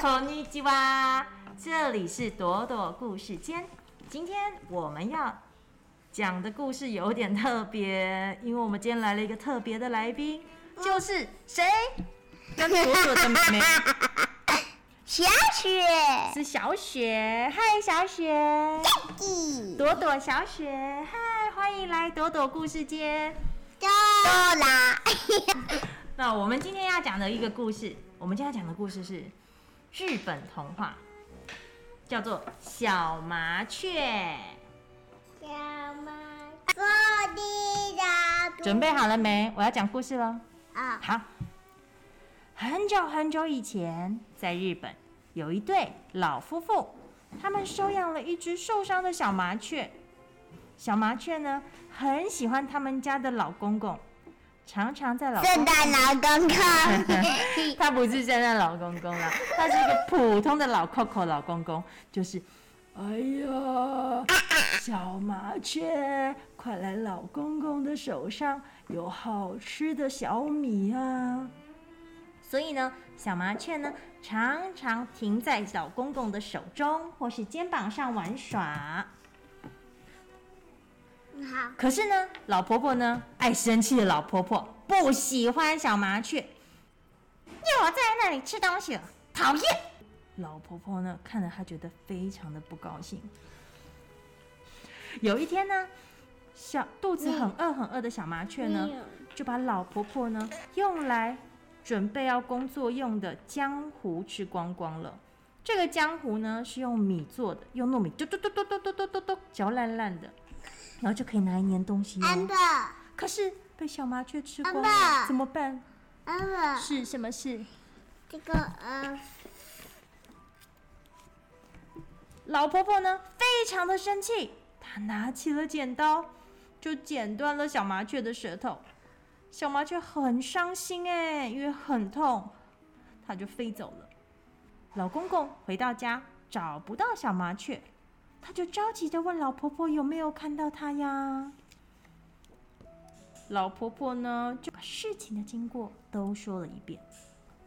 こんにちは，这里是朵朵故事间。今天我们要讲的故事有点特别，因为我们今天来了一个特别的来宾，就是谁？跟朵朵的妹妹小雪，是小雪。嗨，小雪。弟，朵朵，小雪，嗨，欢迎来朵朵故事间。多啦，那我们今天要讲的一个故事，我们今天要讲的故事是 日本童话，叫做《小麻雀》。小麻雀的准备好了没？我要讲故事了。啊，好，很久很久以前，在日本有一对老夫妇，他们收养了一只受伤的小麻雀。小麻雀呢，很喜欢他们家的老公公，常常在老公圣诞老公公，他不是圣诞老公公了，他是一个普通的老 Coco 老公公，就是，哎呀，小麻雀，快来老公公的手上，有好吃的小米啊！所以呢，小麻雀呢，常常停在老公公的手中或是肩膀上玩耍。好，可是呢，老婆婆呢，爱生气的老婆婆不喜欢小麻雀，又在那里吃东西了，讨厌！老婆婆呢，看着她觉得非常的不高兴。有一天呢，小肚子很饿很饿的小麻雀呢，就把老婆婆呢用来准备要工作用的浆糊吃光光了。这个浆糊呢是用米做的，用糯米嘟嘟嘟嘟嘟嘟嘟嚼烂烂的，然后就可以拿来粘东西、哦。amber 可是被小麻雀吃光了，怎么办？amber，是什么事？这个呃，老婆婆呢，非常的生气，她拿起了剪刀，就剪断了小麻雀的舌头。小麻雀很伤心哎，因为很痛，它就飞走了。老公公回到家找不到小麻雀，他就着急的问老婆婆有没有看到他呀？老婆婆呢，就把事情的经过都说了一遍。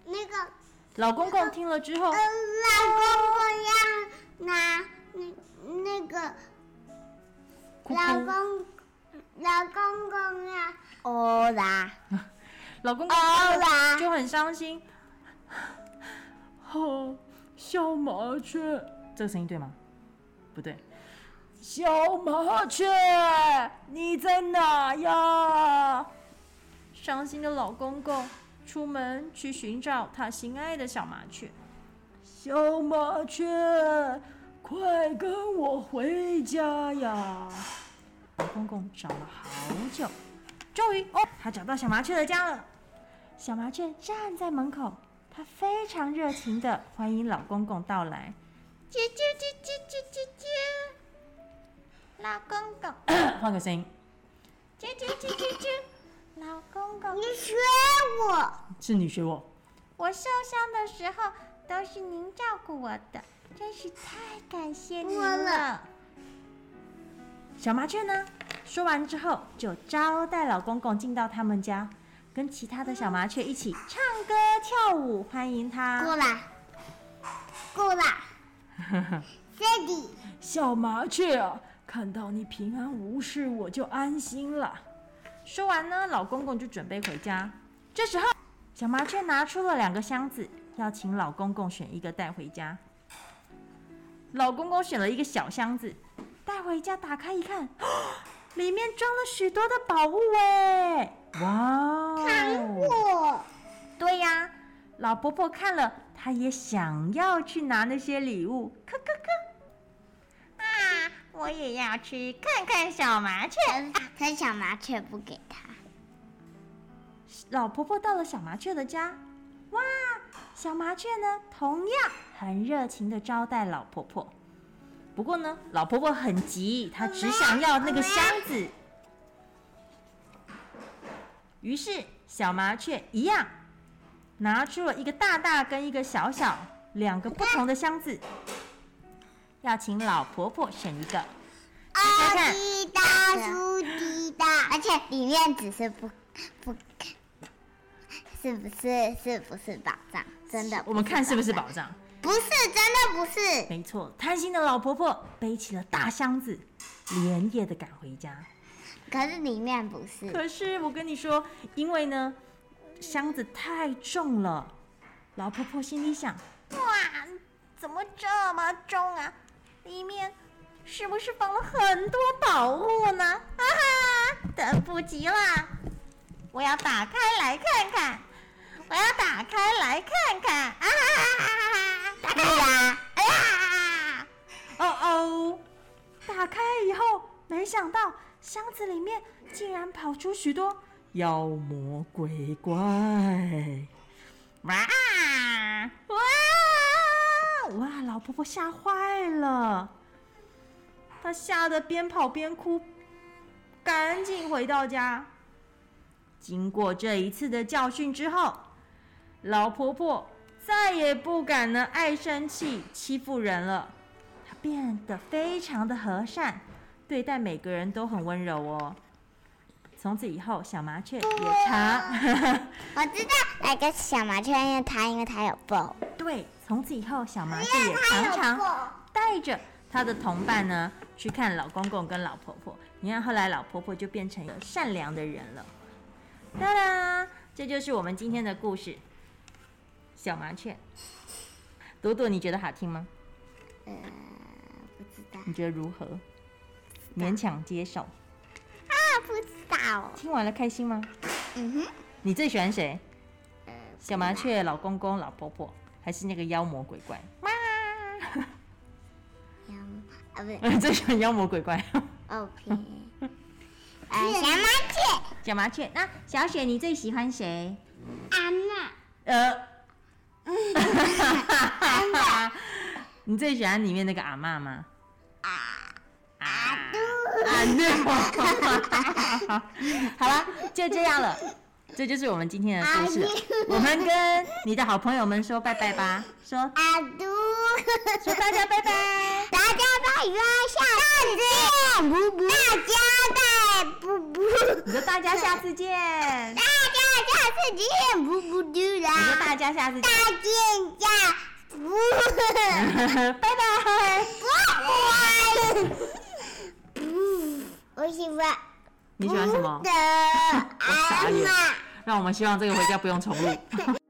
那个老公公听了之后呃，，老公公要拿那那个老。公老公公呀哦啦 老公公哦啦，就很伤心。哦，小麻雀，这个声音对吗？不对。小麻雀，你在哪呀？伤心的老公公出门去寻找他心爱的小麻雀。小麻雀，快跟我回家呀！老公公找了好久，终于哦，他找到小麻雀的家了。小麻雀站在门口，它非常热情的欢迎老公公到来。啾啾啾啾啾啾啾，老公公，换个声音，啾啾啾啾啾，老公公，你学我，是你学我。我受伤的时候都是您照顾我的，真是太感谢您了。小麻雀呢，说完之后就招待老公公进到他们家，跟其他的小麻雀一起唱歌跳舞欢迎他。过来，过来，Daddy，小麻雀啊，看到你平安无事，我就安心了。说完呢，老公公就准备回家。这时候，小麻雀拿出了两个箱子，要请老公公选一个带回家。老公公选了一个小箱子，带回家打开一看，里面装了许多的宝物哎！哇哦！糖果，对呀，老婆婆看了，她也想要去拿那些礼物。啊，我也要去看看小麻雀。可小麻雀不给他。老婆婆到了小麻雀的家，哇，小麻雀呢，同样很热情的招待老婆婆。不过呢，老婆婆很急，她只想要那个箱子。于是，小麻雀一样拿出了一个大大跟一个小小两个不同的箱子，要请老婆婆选一个。啊，滴答出滴答，而且里面只是不不，是不是是不是宝藏？真的，我们看是不是宝藏？不是，真的不是。没错，贪心的老婆婆背起了大箱子，连夜的赶回家。可是里面不是。可是我跟你说，因为呢，箱子太重了，老婆婆心里想：哇，怎么这么重啊？里面是不是放了很多宝物呢？啊哈，等不及了，我要打开来看看，我要打开来看看，啊哈哈哈哈！打开呀！哎呀！哦哦，打开以后，没想到箱子里面竟然跑出许多妖魔鬼怪！哇哇哇！老婆婆吓坏了，她吓得边跑边哭，赶紧回到家。经过这一次的教训之后，老婆婆再也不敢呢爱生气、欺负人了。她变得非常的和善，对待每个人都很温柔哦。从此以后，小麻雀也常我知道那个小麻雀，因为它因为它有抱。对，从此以后，小麻雀也常常带着她的同伴呢去看老公公跟老婆婆。你看，后来老婆婆就变成一个善良的人了。当然，这就是我们今天的故事。小麻雀，朵朵，你觉得好听吗？呃，不知道。你觉得如何？勉强接受。啊，不知道。听完了开心吗？嗯哼。你最喜欢谁？呃，小麻雀、老公公、老婆婆，还是那个妖魔鬼怪？妈妖啊，不是。最喜欢妖魔鬼怪。OK。呃，小麻雀。小麻雀，那小雪你最喜欢谁？阿妈。呃，你最喜欢里面那个阿嬷吗？啊。啊对，好了，就这样了，这就是我们今天的故事。我们跟你的好朋友们说拜拜吧，说阿杜。说大家拜拜，大家拜拜，下次见，不不，大家拜，不不，你说大家下次见，大家下次见，不不嘟啦，你说大家下次见，大见下，不，拜拜。不，我喜欢你喜欢什么我傻眼。让我们希望这个回家不用重录。